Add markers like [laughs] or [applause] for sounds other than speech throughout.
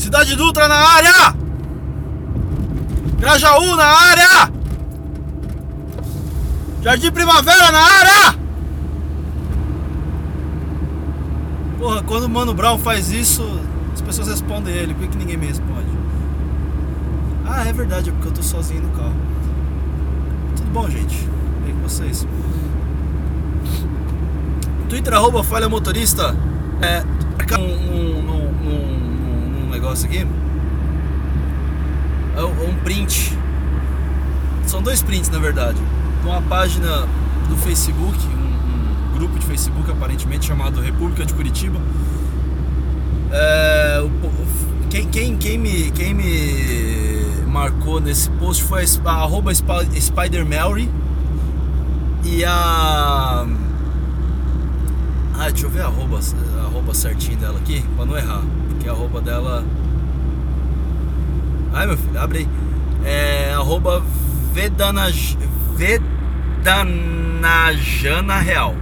Cidade Dutra na área! Grajaú na área! Jardim Primavera na área! Porra, quando o Mano Brown faz isso, as pessoas respondem ele. Por que, que ninguém me responde? Ah, é verdade, é porque eu tô sozinho no carro. Tudo bom, gente? Bem com vocês? Twitter arroba falha motorista. É. Um, um, um, um negócio aqui. É um print. São dois prints na verdade. Uma página do Facebook, um, um grupo de Facebook aparentemente chamado República de Curitiba. É, quem, quem, quem, me, quem me marcou nesse post foi a, a arroba Spider Mary e a. Ah, deixa eu ver a arroba, a arroba certinho dela aqui, pra não errar. Porque a arroba dela. Ai meu filho, abre aí. É arroba Vedana, Vedanajana Real.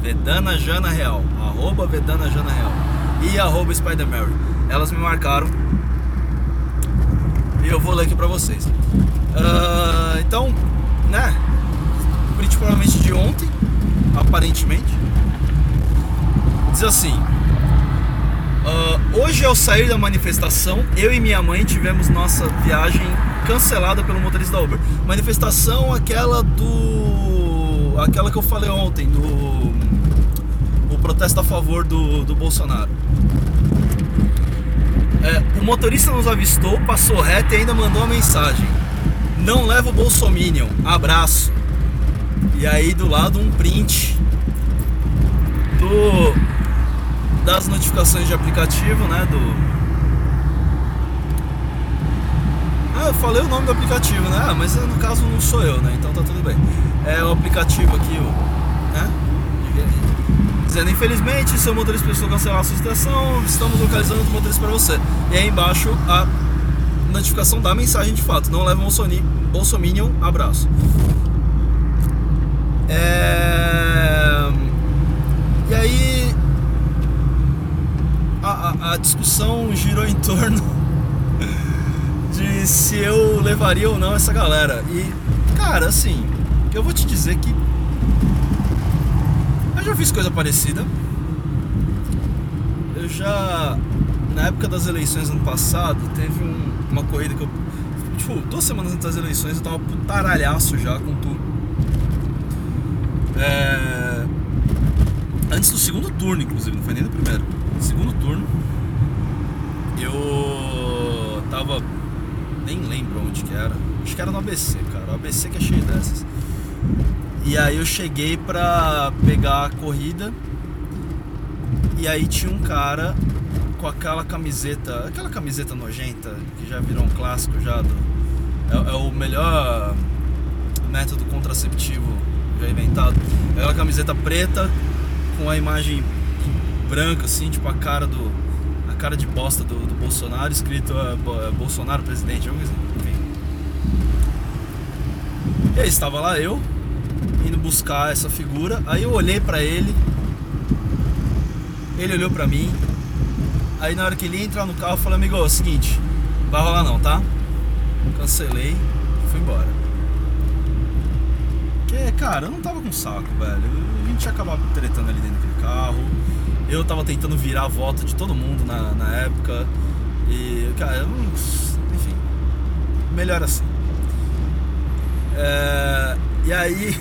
Vedana Jana Real. Arroba Vedana Jana Real. E arroba Spider Mary. Elas me marcaram. E eu vou ler aqui pra vocês. Uh, então, né? Print provavelmente de ontem, aparentemente. Diz assim: uh, Hoje, ao sair da manifestação, eu e minha mãe tivemos nossa viagem cancelada pelo motorista da Uber. Manifestação aquela do. aquela que eu falei ontem, do. o protesto a favor do, do Bolsonaro. É, o motorista nos avistou, passou reto e ainda mandou uma mensagem. Não leva o Bolsominion, abraço. E aí do lado um print do das notificações de aplicativo, né? Do. Ah, eu falei o nome do aplicativo, né? Ah, mas no caso não sou eu, né? Então tá tudo bem. É o aplicativo aqui, o. Né? Dizendo, infelizmente, seu motorista precisou cancelar a sua estação, estamos localizando os motoristas para você. E aí embaixo a notificação da mensagem de fato. Não leva Bolsominion, abraço. É... E aí a, a discussão girou em torno [laughs] de se eu levaria ou não essa galera. E, cara, assim, eu vou te dizer que eu já fiz coisa parecida. Eu já, na época das eleições ano passado, teve um, uma corrida que eu. Tipo, duas semanas antes das eleições eu tava putaralhaço já com tudo. É... Antes do segundo turno, inclusive, não foi nem do primeiro segundo turno, eu tava. Nem lembro onde que era. Acho que era no ABC, cara. O ABC que é cheio dessas. E aí eu cheguei pra pegar a corrida. E aí tinha um cara com aquela camiseta, aquela camiseta nojenta que já virou um clássico já do. É, é o melhor método contraceptivo já inventado. Uma camiseta preta com a imagem branca, assim, tipo a cara do. a cara de bosta do, do Bolsonaro, escrito uh, Bolsonaro presidente, algo assim, enfim. E aí estava lá eu, indo buscar essa figura, aí eu olhei para ele, ele olhou para mim, aí na hora que ele ia entrar no carro eu falei, amigo, é o seguinte, vai rolar não, tá? Cancelei fui embora. Porque, cara, eu não tava com saco, velho. A gente ia acabar tretando ali dentro daquele carro. Eu tava tentando virar a volta de todo mundo na, na época. E, cara, eu, enfim, melhor assim. É, e aí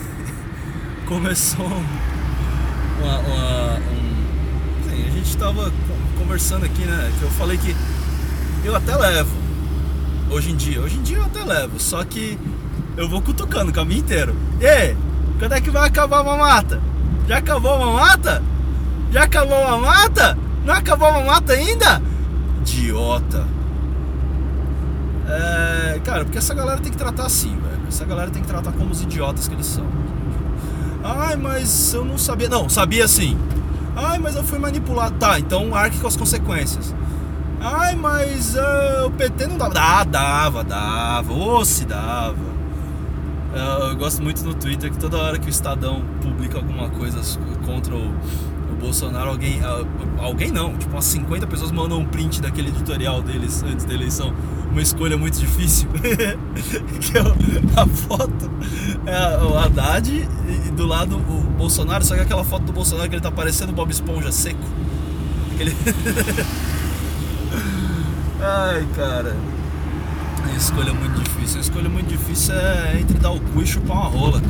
[laughs] começou uma, uma, um, assim, a gente tava conversando aqui, né? Que eu falei que eu até levo hoje em dia. Hoje em dia eu até levo, só que eu vou cutucando o caminho inteiro. E quando é que vai acabar a mamata? Já acabou a mamata? Já acabou a mata? Não acabou a mata ainda? Idiota. É, cara, porque essa galera tem que tratar assim, velho. Essa galera tem que tratar como os idiotas que eles são. Ai, mas eu não sabia. Não, sabia sim. Ai, mas eu fui manipulado. Tá, então arque com as consequências. Ai, mas uh, o PT não dava. Ah, dava, dava. Ô, se dava. Uh, eu gosto muito no Twitter que toda hora que o Estadão publica alguma coisa contra o O Bolsonaro, alguém. Alguém não, tipo umas 50 pessoas mandam um print daquele editorial deles antes da eleição. Uma escolha muito difícil. [laughs] que é a foto é o Haddad e do lado o Bolsonaro, só que aquela foto do Bolsonaro que ele tá parecendo Bob Esponja seco. Aquele. [laughs] Ai, cara. A escolha muito difícil. A escolha muito difícil é entre dar o cu e chupar uma rola,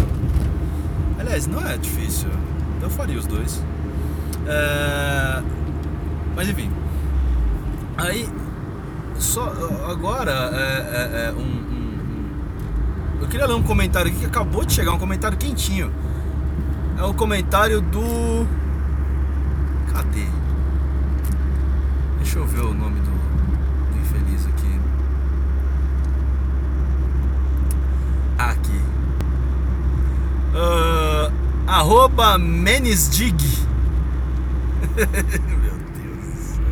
Aliás, não é difícil. Eu faria os dois. É... Mas enfim. Aí, só agora é, é, é um, um, Eu queria ler um comentário aqui que acabou de chegar, um comentário quentinho. É o comentário do. Cadê? Deixa eu ver o nome do, do infeliz aqui. Aqui. Uh, arroba Menesdig. Meu Deus do céu.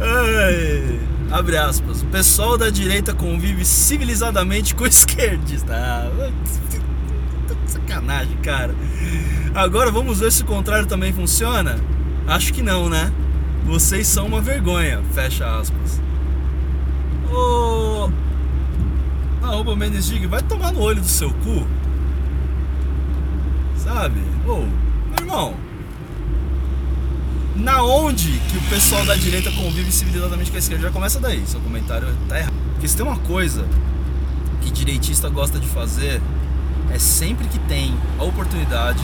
Ai, abre aspas. O pessoal da direita convive civilizadamente com esquerdista. Ah, sacanagem, cara. Agora vamos ver se o contrário também funciona? Acho que não, né? Vocês são uma vergonha. Fecha aspas. Ô. Arroba Mendes vai tomar no olho do seu cu. Sabe? Ô, meu irmão. Na onde que o pessoal da direita convive civilizadamente com a esquerda? Já começa daí, seu comentário tá errado. Porque se tem uma coisa que direitista gosta de fazer, é sempre que tem a oportunidade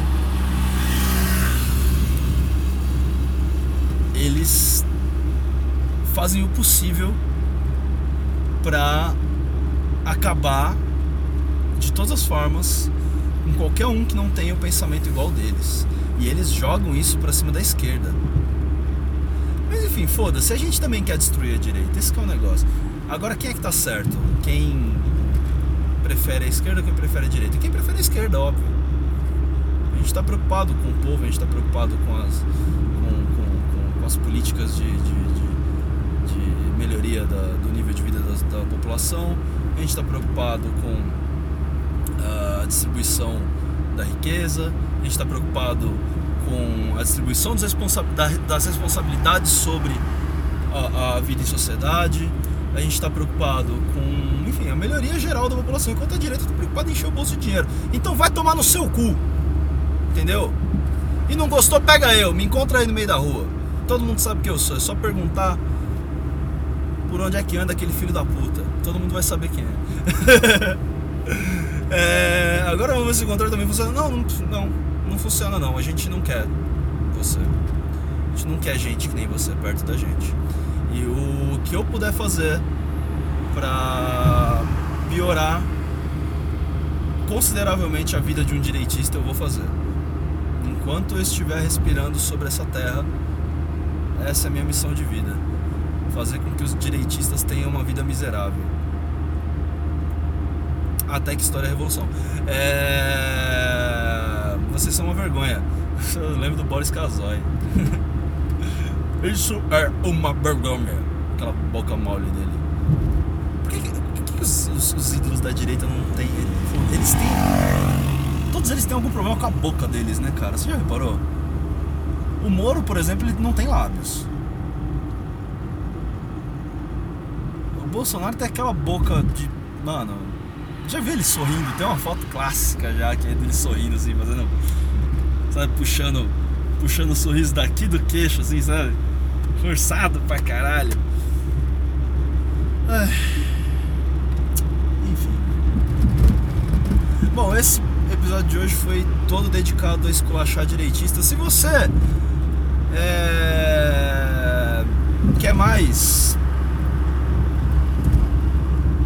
eles fazem o possível para acabar de todas as formas com qualquer um que não tenha o pensamento igual deles. E eles jogam isso para cima da esquerda. Mas enfim, foda-se, a gente também quer destruir a direita, esse é o negócio. Agora quem é que tá certo? Quem prefere a esquerda ou quem prefere a direita? Quem prefere a esquerda, óbvio. A gente está preocupado com o povo, a gente está preocupado com as, as políticas de, de, de, de melhoria da, do nível de vida da, da população, a gente está preocupado com a distribuição da riqueza, a gente está preocupado com a distribuição responsa das responsabilidades sobre a, a, vida em sociedade, a gente está preocupado com, enfim, a melhoria geral da população, enquanto a direita está preocupada em encher o bolso de dinheiro. Então vai tomar no seu cu, entendeu? E não gostou, pega eu, me encontra aí no meio da rua todo mundo sabe que eu sou. É só perguntar por onde é que anda aquele filho da puta. Todo mundo vai saber quem é. [laughs] é agora vamos ver se o controle também funciona. Não, não, não, não funciona não. A gente não quer você. A gente não quer gente que nem você perto da gente. E o que eu puder fazer para piorar consideravelmente a vida de um direitista eu vou fazer. Enquanto eu estiver respirando sobre essa terra, essa é a minha missão de vida. Fazer com que os direitistas tenham uma vida miserável. Até que história é revolução. É... Vocês são uma vergonha. [laughs] Eu lembro do Boris Casoy. [laughs] Isso é uma vergonha. Aquela boca mole dele. Por que, por que os, os, os, ídolos da direita não têm. Eles têm. Todos eles têm algum problema com a boca deles, né, cara? Você já reparou? O Moro, por exemplo, ele não tem lábios. O Bolsonaro tem aquela boca de. Mano, já vi ele sorrindo? Tem uma foto clássica já que é dele sorrindo, assim, fazendo. Sabe, puxando. Puxando o sorriso daqui do queixo, assim, sabe? Forçado pra caralho. Ai. Enfim. Bom, esse episódio de hoje foi todo dedicado a esculachar direitista. Se você é... Quer mais?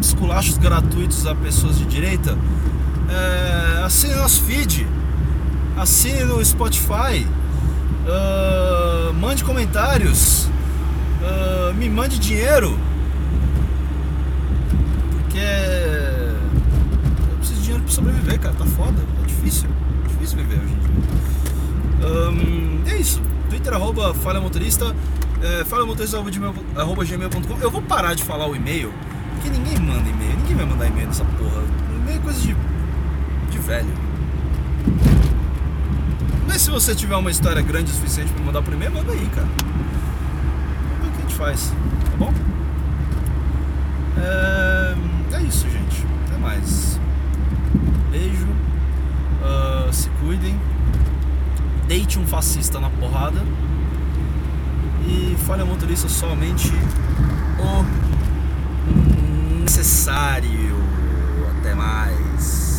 Esculachos gratuitos a pessoas de direita? É... Assine nosso feed. Assine no Spotify. Uh... Mande comentários. Uh... Me mande dinheiro. Porque eu preciso de dinheiro pra sobreviver, cara. Tá foda. É difícil. É difícil viver hoje em dia. Um... É isso. Twitter, arroba falha motorista, é, falhamotorista.gmail.com. Eu vou parar de falar o e-mail, porque ninguém manda e-mail, ninguém vai mandar e-mail nessa porra. E-mail é coisa de, de velho. Mas se você tiver uma história grande o suficiente pra mandar por e-mail, manda aí, cara. Vamos ver o que a gente faz, tá bom? É, é isso, gente. Até mais. Beijo. Uh, se cuidem. Deite um fascista na porrada. E fale ao motorista somente aniversário. Até mais.